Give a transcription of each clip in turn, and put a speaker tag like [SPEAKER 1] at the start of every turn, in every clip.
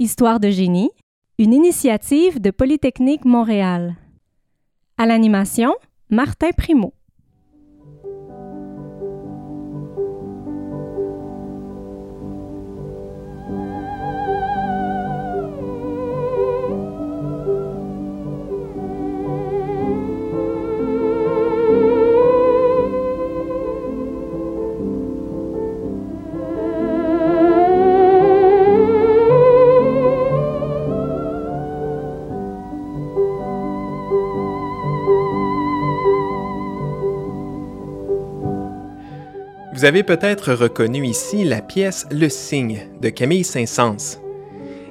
[SPEAKER 1] Histoire de génie, une initiative de Polytechnique Montréal. À l'animation, Martin Primo.
[SPEAKER 2] Vous avez peut-être reconnu ici la pièce Le Cygne de Camille Saint-Saëns.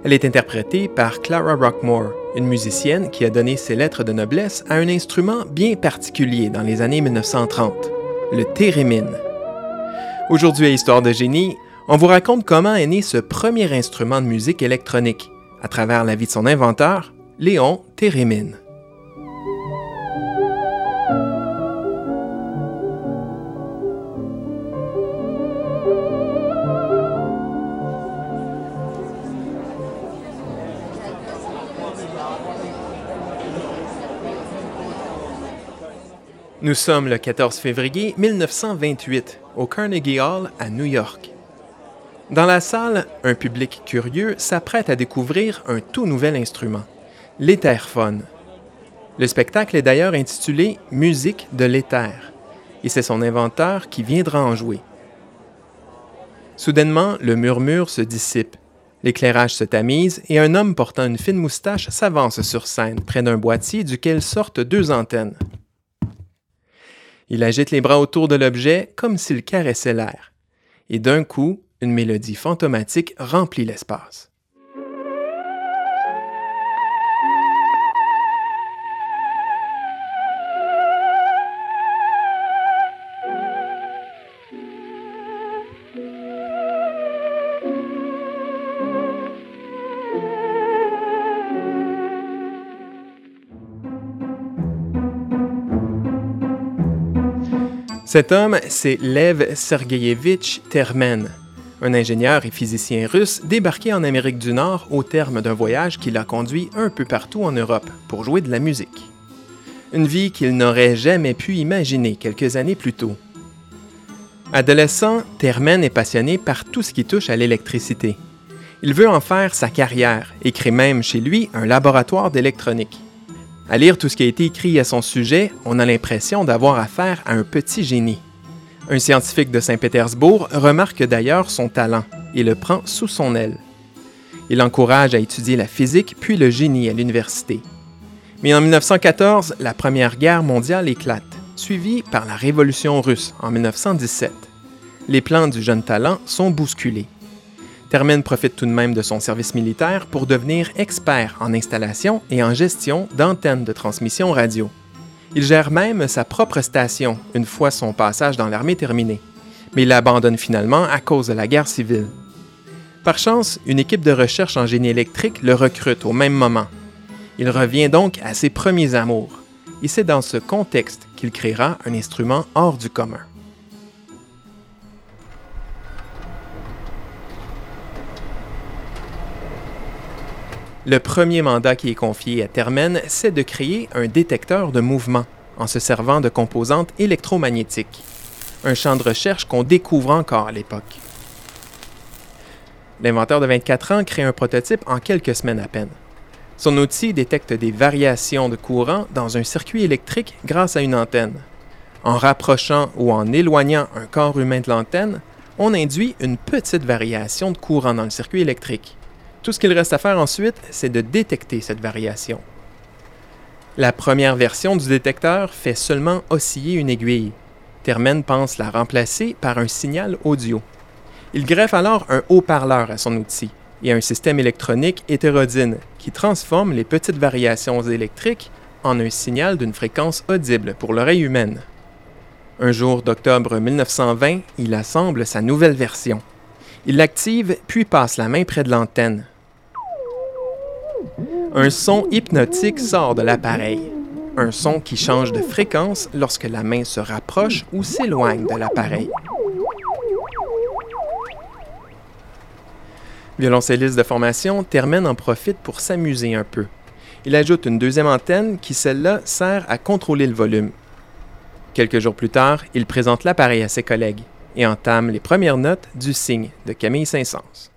[SPEAKER 2] Elle est interprétée par Clara Rockmore, une musicienne qui a donné ses lettres de noblesse à un instrument bien particulier dans les années 1930, le thérémine. Aujourd'hui à Histoire de génie, on vous raconte comment est né ce premier instrument de musique électronique, à travers la vie de son inventeur, Léon Thérémine. Nous sommes le 14 février 1928 au Carnegie Hall à New York. Dans la salle, un public curieux s'apprête à découvrir un tout nouvel instrument, l'étherphone. Le spectacle est d'ailleurs intitulé Musique de l'éther, et c'est son inventeur qui viendra en jouer. Soudainement, le murmure se dissipe, l'éclairage se tamise et un homme portant une fine moustache s'avance sur scène près d'un boîtier duquel sortent deux antennes. Il agite les bras autour de l'objet comme s'il caressait l'air. Et d'un coup, une mélodie fantomatique remplit l'espace. Cet homme, c'est Lev Sergeyevitch Termen, un ingénieur et physicien russe débarqué en Amérique du Nord au terme d'un voyage qui l'a conduit un peu partout en Europe pour jouer de la musique. Une vie qu'il n'aurait jamais pu imaginer quelques années plus tôt. Adolescent, Termen est passionné par tout ce qui touche à l'électricité. Il veut en faire sa carrière et crée même chez lui un laboratoire d'électronique. À lire tout ce qui a été écrit à son sujet, on a l'impression d'avoir affaire à un petit génie. Un scientifique de Saint-Pétersbourg remarque d'ailleurs son talent et le prend sous son aile. Il l'encourage à étudier la physique puis le génie à l'université. Mais en 1914, la Première Guerre mondiale éclate, suivie par la Révolution russe en 1917. Les plans du jeune talent sont bousculés. Termen profite tout de même de son service militaire pour devenir expert en installation et en gestion d'antennes de transmission radio. Il gère même sa propre station une fois son passage dans l'armée terminé, mais il l'abandonne finalement à cause de la guerre civile. Par chance, une équipe de recherche en génie électrique le recrute au même moment. Il revient donc à ses premiers amours, et c'est dans ce contexte qu'il créera un instrument hors du commun. Le premier mandat qui est confié à Termen, c'est de créer un détecteur de mouvement en se servant de composantes électromagnétiques, un champ de recherche qu'on découvre encore à l'époque. L'inventeur de 24 ans crée un prototype en quelques semaines à peine. Son outil détecte des variations de courant dans un circuit électrique grâce à une antenne. En rapprochant ou en éloignant un corps humain de l'antenne, on induit une petite variation de courant dans le circuit électrique. Tout ce qu'il reste à faire ensuite, c'est de détecter cette variation. La première version du détecteur fait seulement osciller une aiguille. Termen pense la remplacer par un signal audio. Il greffe alors un haut-parleur à son outil et un système électronique hétérodyne qui transforme les petites variations électriques en un signal d'une fréquence audible pour l'oreille humaine. Un jour d'octobre 1920, il assemble sa nouvelle version. Il l'active puis passe la main près de l'antenne. Un son hypnotique sort de l'appareil. Un son qui change de fréquence lorsque la main se rapproche ou s'éloigne de l'appareil. Violoncelliste de formation, Termen en profite pour s'amuser un peu. Il ajoute une deuxième antenne qui, celle-là, sert à contrôler le volume. Quelques jours plus tard, il présente l'appareil à ses collègues et entame les premières notes du Cygne de Camille Saint-Saëns.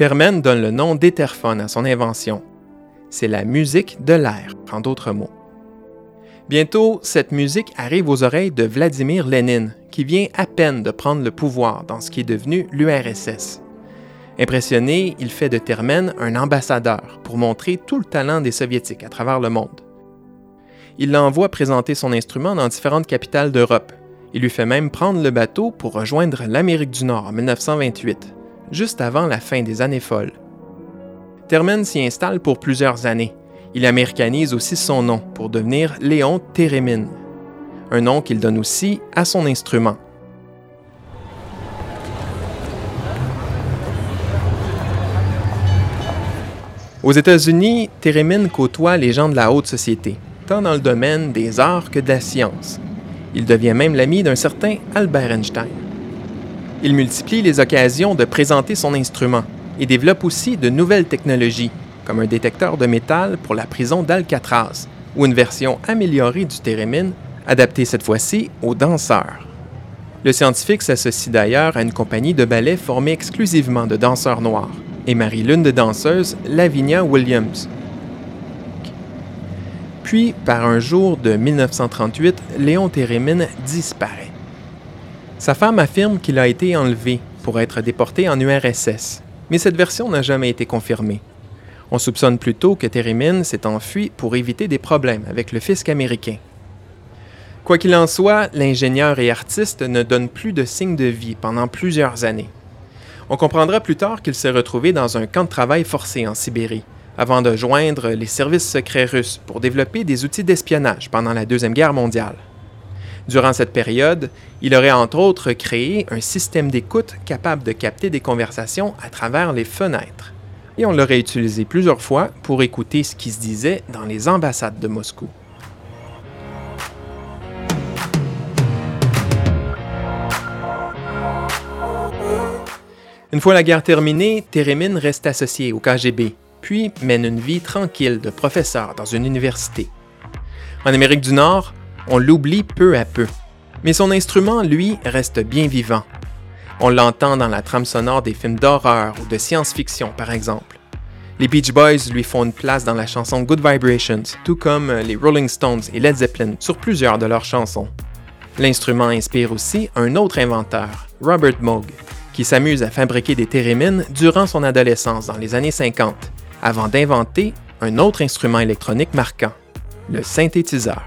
[SPEAKER 2] Termen donne le nom d'étherphone à son invention. C'est la musique de l'air, en d'autres mots. Bientôt, cette musique arrive aux oreilles de Vladimir Lénine, qui vient à peine de prendre le pouvoir dans ce qui est devenu l'URSS. Impressionné, il fait de Termen un ambassadeur pour montrer tout le talent des Soviétiques à travers le monde. Il l'envoie présenter son instrument dans différentes capitales d'Europe. Il lui fait même prendre le bateau pour rejoindre l'Amérique du Nord en 1928 juste avant la fin des années folles. Termen s'y installe pour plusieurs années. Il américanise aussi son nom pour devenir Léon Térémine, un nom qu'il donne aussi à son instrument. Aux États-Unis, Térémine côtoie les gens de la haute société, tant dans le domaine des arts que de la science. Il devient même l'ami d'un certain Albert Einstein. Il multiplie les occasions de présenter son instrument et développe aussi de nouvelles technologies, comme un détecteur de métal pour la prison d'Alcatraz, ou une version améliorée du thérémine, adaptée cette fois-ci aux danseurs. Le scientifique s'associe d'ailleurs à une compagnie de ballet formée exclusivement de danseurs noirs et marie l'une des danseuses, Lavinia Williams. Puis, par un jour de 1938, Léon Térémine disparaît. Sa femme affirme qu'il a été enlevé pour être déporté en URSS, mais cette version n'a jamais été confirmée. On soupçonne plutôt que Térémine s'est enfui pour éviter des problèmes avec le fisc américain. Quoi qu'il en soit, l'ingénieur et artiste ne donne plus de signes de vie pendant plusieurs années. On comprendra plus tard qu'il s'est retrouvé dans un camp de travail forcé en Sibérie, avant de joindre les services secrets russes pour développer des outils d'espionnage pendant la Deuxième Guerre mondiale. Durant cette période, il aurait entre autres créé un système d'écoute capable de capter des conversations à travers les fenêtres. Et on l'aurait utilisé plusieurs fois pour écouter ce qui se disait dans les ambassades de Moscou. Une fois la guerre terminée, Térémine reste associé au KGB, puis mène une vie tranquille de professeur dans une université. En Amérique du Nord, on l'oublie peu à peu. Mais son instrument, lui, reste bien vivant. On l'entend dans la trame sonore des films d'horreur ou de science-fiction, par exemple. Les Beach Boys lui font une place dans la chanson Good Vibrations, tout comme les Rolling Stones et Led Zeppelin sur plusieurs de leurs chansons. L'instrument inspire aussi un autre inventeur, Robert Moog, qui s'amuse à fabriquer des thérémines durant son adolescence dans les années 50, avant d'inventer un autre instrument électronique marquant, le synthétiseur.